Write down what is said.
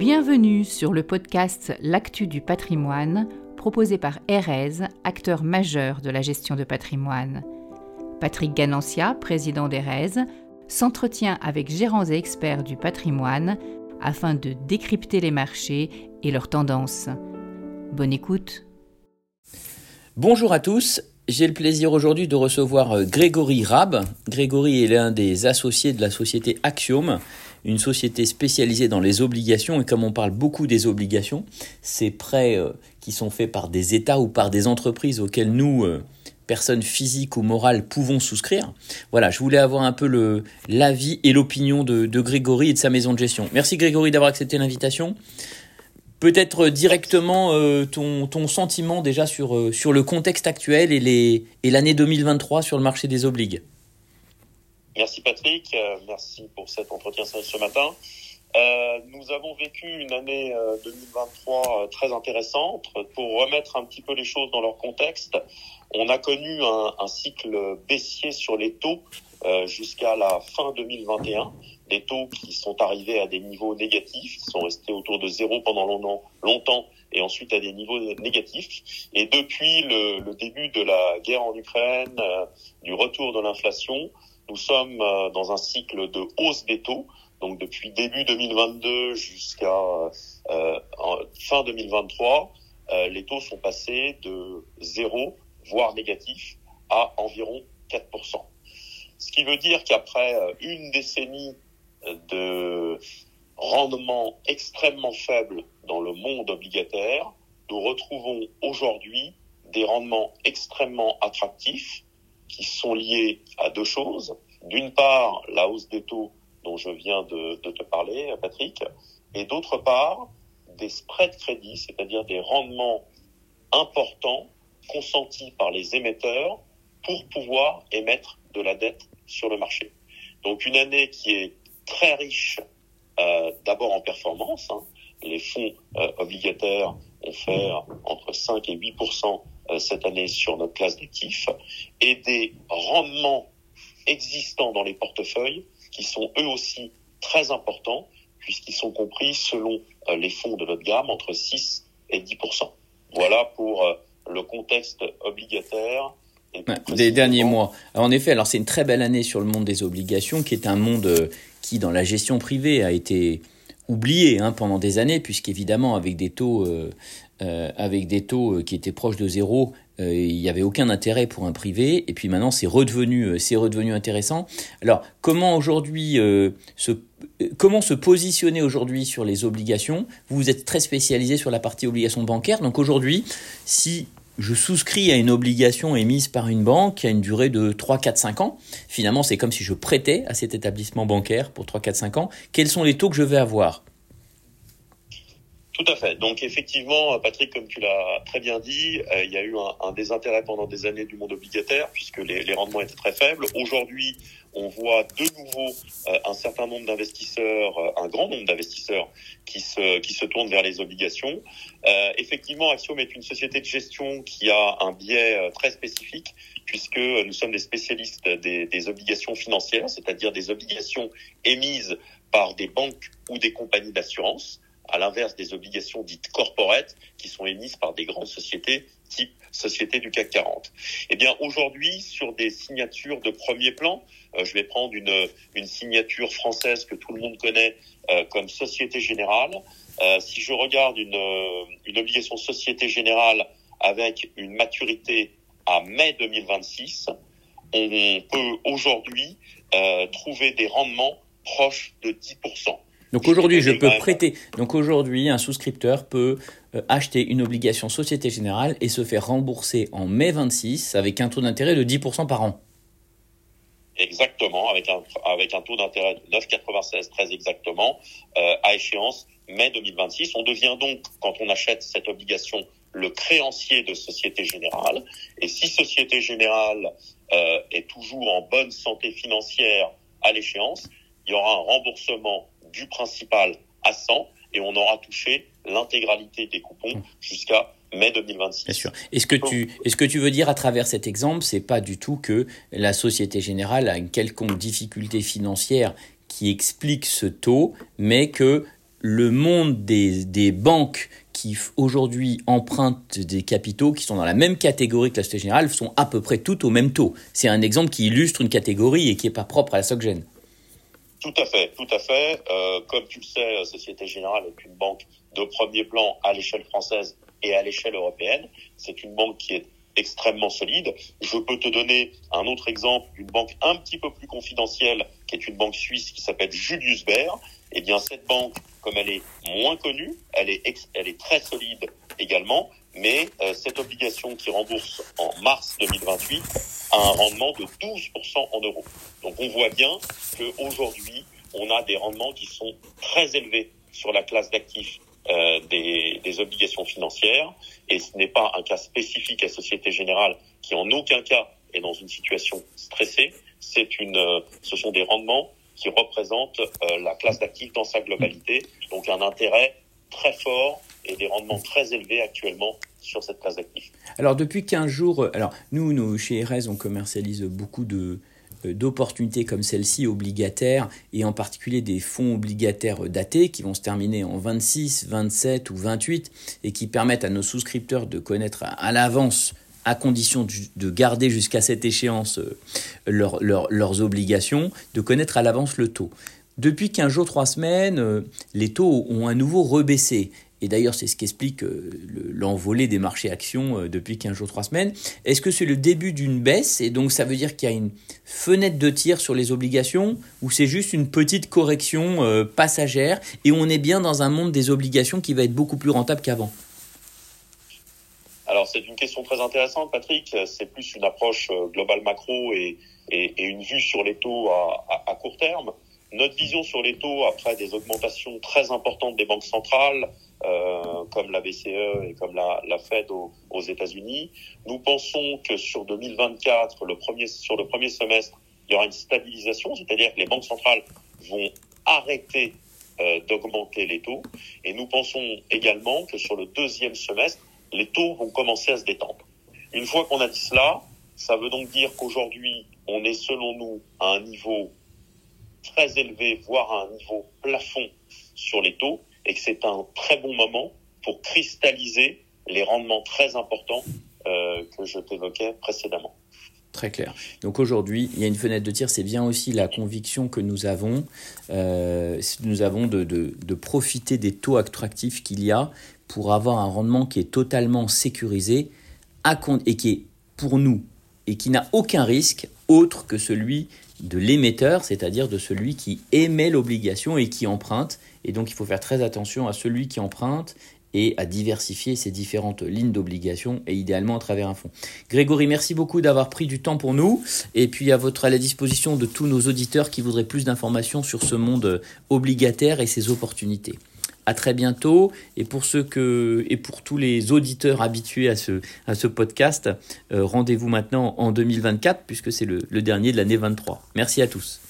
Bienvenue sur le podcast L'actu du patrimoine, proposé par Erez, acteur majeur de la gestion de patrimoine. Patrick Ganancia, président d'Erez, s'entretient avec gérants et experts du patrimoine afin de décrypter les marchés et leurs tendances. Bonne écoute. Bonjour à tous, j'ai le plaisir aujourd'hui de recevoir euh, Grégory Rab. Grégory est l'un des associés de la société Axiom, une société spécialisée dans les obligations. Et comme on parle beaucoup des obligations, ces prêts euh, qui sont faits par des États ou par des entreprises auxquelles nous, euh, personnes physiques ou morales, pouvons souscrire. Voilà, je voulais avoir un peu l'avis et l'opinion de, de Grégory et de sa maison de gestion. Merci Grégory d'avoir accepté l'invitation. Peut-être directement euh, ton, ton, sentiment déjà sur, sur le contexte actuel et l'année et 2023 sur le marché des obligues. Merci Patrick, euh, merci pour cet entretien ce matin. nous avons vécu une année 2023 très intéressante. Pour remettre un petit peu les choses dans leur contexte, on a connu un, un cycle baissier sur les taux jusqu'à la fin 2021 des taux qui sont arrivés à des niveaux négatifs, qui sont restés autour de zéro pendant longtemps et ensuite à des niveaux négatifs. Et depuis le, début de la guerre en Ukraine, euh, du retour de l'inflation, nous sommes euh, dans un cycle de hausse des taux. Donc depuis début 2022 jusqu'à euh, fin 2023, les taux sont passés de zéro, voire négatif, à environ 4%. Ce qui veut dire qu'après une décennie de rendement extrêmement faible dans le monde obligataire, nous retrouvons aujourd'hui des rendements extrêmement attractifs qui sont liés à deux choses. D'une part, la hausse des taux dont je viens de, te parler, Patrick, et d'autre part, des spreads crédits, c'est-à-dire des rendements importants consentis par les émetteurs pour pouvoir émettre de la dette sur le marché. Donc une année qui est très riche euh, d'abord en performance. Hein. Les fonds euh, obligataires ont fait entre 5 et 8 euh, cette année sur notre classe d'actifs et des rendements existants dans les portefeuilles qui sont eux aussi très importants puisqu'ils sont compris selon les fonds de notre gamme entre 6 et 10 Voilà pour le contexte obligataire des derniers mois. en effet, alors c'est une très belle année sur le monde des obligations, qui est un monde qui, dans la gestion privée, a été oublié hein, pendant des années, puisqu'évidemment, avec des taux, euh, euh, avec des taux euh, qui étaient proches de zéro, il n'y avait aucun intérêt pour un privé. Et puis maintenant, c'est redevenu, c'est redevenu intéressant. Alors, comment aujourd'hui se, comment se positionner aujourd'hui sur les obligations? Vous êtes très spécialisé sur la partie obligations bancaires. Donc aujourd'hui, si je souscris à une obligation émise par une banque qui a une durée de 3, 4, 5 ans. Finalement, c'est comme si je prêtais à cet établissement bancaire pour 3, 4, 5 ans. Quels sont les taux que je vais avoir? Tout à fait. Donc effectivement, Patrick, comme tu l'as très bien dit, euh, il y a eu un, désintérêt pendant des années du monde obligataire puisque les, rendements étaient très faibles. Aujourd'hui, on voit de nouveau euh, un certain nombre d'investisseurs, euh, un grand nombre d'investisseurs qui se qui se tournent vers les obligations. effectivement, Axiom est une société de gestion qui a un biais très spécifique puisque nous sommes des spécialistes des, des obligations financières, c'est-à-dire des obligations émises par des banques ou des compagnies d'assurance à l'inverse des obligations dites corporate qui sont émises par des grandes sociétés type société du CAC 40. Eh bien, aujourd'hui, sur des signatures de premier plan, euh, je vais prendre une, une signature française que tout le monde connaît euh, comme Société Générale. Euh, si je regarde une, une obligation Société Générale avec une maturité à mai 2026, on peut aujourd'hui trouver des rendements proches de 10%. Donc aujourd'hui, je peux prêter. Donc aujourd'hui, un souscripteur peut euh, acheter une obligation Société Générale et se faire rembourser en mai 26 avec un taux d'intérêt de 10% par an. Exactement, avec un, avec un taux d'intérêt de 9,96 très exactement, euh, à échéance mai 2026. On devient donc, quand on achète cette obligation, le créancier de Société Générale. Et si Société Générale euh, est toujours en bonne santé financière à l'échéance, il y aura un remboursement du principal à 100 et on aura touché l'intégralité des coupons mmh. jusqu'à mai 2026. Bien sûr. Est-ce que tu, est-ce que tu veux dire à travers cet exemple, c'est pas du tout que la Société Générale a une quelconque difficulté financière qui explique ce taux, mais que le monde des, des banques qui aujourd'hui empruntent des capitaux qui sont dans la même catégorie que la Société Générale sont à peu près toutes au même taux. C'est un exemple qui illustre une catégorie et qui n'est pas propre à la SocGen. Tout à fait, tout à fait. Euh, comme tu le sais, Société Générale est une banque de premier plan à l'échelle française et à l'échelle européenne. C'est une banque qui est extrêmement solide. Je peux te donner un autre exemple d'une banque un petit peu plus confidentielle, qui est une banque suisse qui s'appelle Julius Baer. Eh bien, cette banque, comme elle est moins connue, elle est, elle est très solide également, mais euh, cette obligation qui rembourse en mars 2028 a un rendement de 12% en euros. Donc on voit bien qu'aujourd'hui, on a des rendements qui sont très élevés sur la classe d'actifs euh, des, des, obligations financières, et ce n'est pas un cas spécifique à Société Générale qui en aucun cas est dans une situation stressée. C'est une, euh, ce sont des rendements qui représente euh, la classe d'actifs dans sa globalité. Donc un intérêt très fort et des rendements très élevés actuellement sur cette classe d'actifs. Alors depuis 15 jours, euh, alors nous, nous chez Erez, on commercialise beaucoup de d'opportunités comme celle-ci obligataires et en particulier des fonds obligataires datés qui vont se terminer en 26, 27 ou 28 et qui permettent à nos souscripteurs de connaître à l'avance à condition de garder jusqu'à cette échéance euh, leurs obligations, de connaître à l'avance le taux. Depuis 15 jours, 3 semaines, euh, les taux ont à nouveau rebaissé. Et d'ailleurs, c'est ce qui explique euh, l'envolée des marchés actions depuis 15 jours, 3 semaines. Est-ce que c'est le début d'une baisse? Et donc ça veut dire qu'il y a une fenêtre de tir sur les obligations ou c'est juste une petite correction passagère et on est bien dans un monde des obligations qui va être beaucoup plus rentable qu'avant? Alors c'est une question très intéressante, Patrick. C'est plus une approche euh, globale macro et, une vue sur les taux à, à, court terme. Notre vision sur les taux après des augmentations très importantes des banques centrales, euh, comme la BCE et comme la, Fed aux, aux États-Unis, nous pensons que sur 2024, le premier, sur le premier semestre, il y aura une stabilisation, c'est-à-dire que les banques centrales vont arrêter euh, d'augmenter les taux. Et nous pensons également que sur le deuxième semestre, les taux vont commencer à se détendre. Une fois qu'on a dit cela, ça veut donc dire qu'aujourd'hui, on est selon nous à un niveau très élevé, voire à un niveau plafond sur les taux, et que c'est un très bon moment pour cristalliser les rendements très importants euh, que je t'évoquais précédemment. Très clair. Donc aujourd'hui, il y a une fenêtre de tir, c'est bien aussi la conviction que nous avons, euh, nous avons de, profiter des taux attractifs qu'il y a pour avoir un rendement qui est totalement sécurisé et qui est pour nous et qui n'a aucun risque autre que celui de l'émetteur, c'est-à-dire de celui qui émet l'obligation et qui emprunte. Et donc il faut faire très attention à celui qui emprunte et à diversifier ces différentes lignes d'obligation et idéalement à travers un fonds. Grégory, merci beaucoup d'avoir pris du temps pour nous et puis à votre à la disposition de tous nos auditeurs qui voudraient plus d'informations sur ce monde obligataire et ses opportunités. À très bientôt. Et pour ceux que et pour tous les auditeurs habitués à ce, à ce podcast, euh, rendez-vous maintenant en 2024 puisque c'est le, le dernier de l'année 23. Merci à tous.